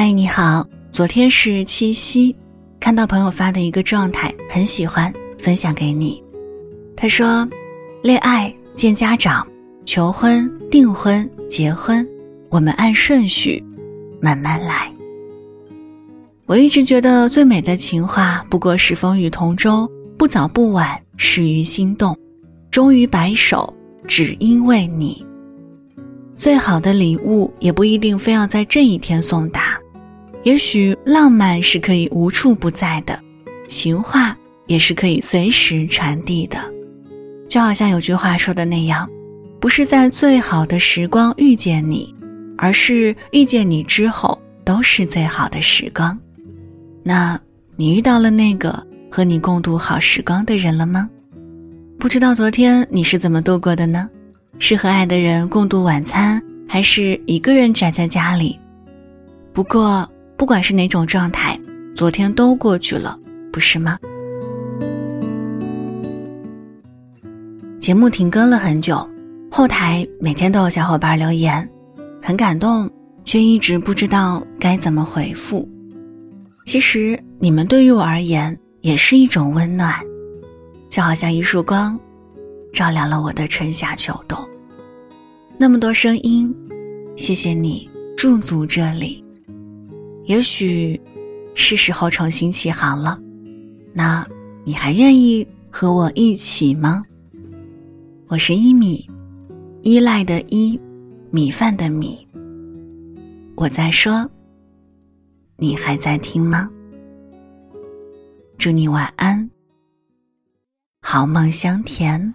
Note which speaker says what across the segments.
Speaker 1: 嗨，你好，昨天是七夕，看到朋友发的一个状态，很喜欢，分享给你。他说：“恋爱、见家长、求婚、订婚、结婚，我们按顺序慢慢来。”我一直觉得最美的情话，不过是风雨同舟，不早不晚，始于心动，终于白首，只因为你。最好的礼物也不一定非要在这一天送达，也许浪漫是可以无处不在的，情话也是可以随时传递的。就好像有句话说的那样，不是在最好的时光遇见你，而是遇见你之后都是最好的时光。那你遇到了那个和你共度好时光的人了吗？不知道昨天你是怎么度过的呢？是和爱的人共度晚餐，还是一个人宅在家里？不过，不管是哪种状态，昨天都过去了，不是吗？节目停更了很久，后台每天都有小伙伴留言，很感动，却一直不知道该怎么回复。其实，你们对于我而言也是一种温暖，就好像一束光。照亮了我的春夏秋冬。那么多声音，谢谢你驻足这里。也许是时候重新起航了，那你还愿意和我一起吗？我是一米，依赖的依，米饭的米。我在说，你还在听吗？祝你晚安，好梦香甜。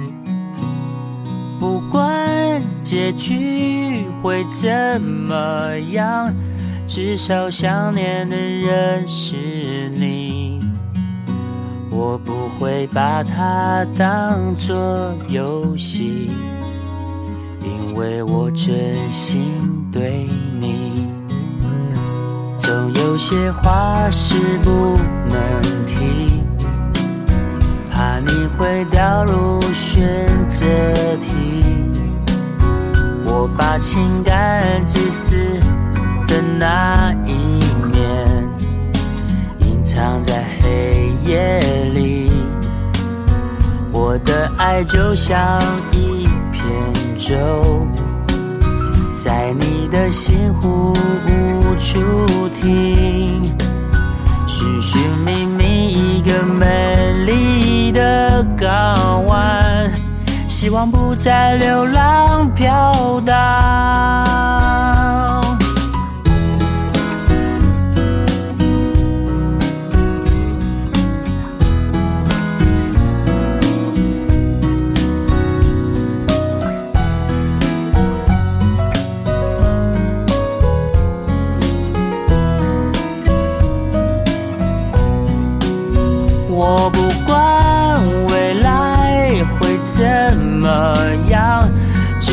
Speaker 2: 不管结局会怎么样，至少想念的人是你。我不会把它当作游戏，因为我真心对你。总有些话是不能提。怕你会掉入选择题，我把情感自私的那一面隐藏在黑夜里。我的爱就像一片舟，在你的心湖无处停，寻寻希望不再流浪飘荡。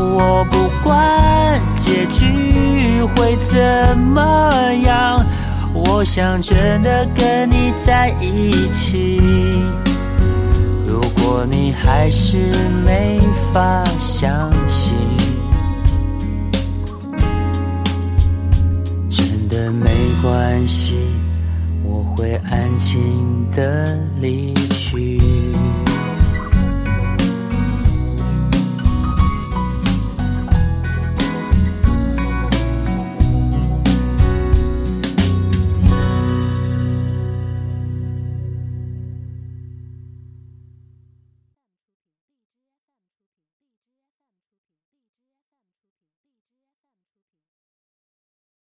Speaker 2: 我不管结局会怎么样，我想真的跟你在一起。如果你还是没法相信，真的没关系，我会安静的离去。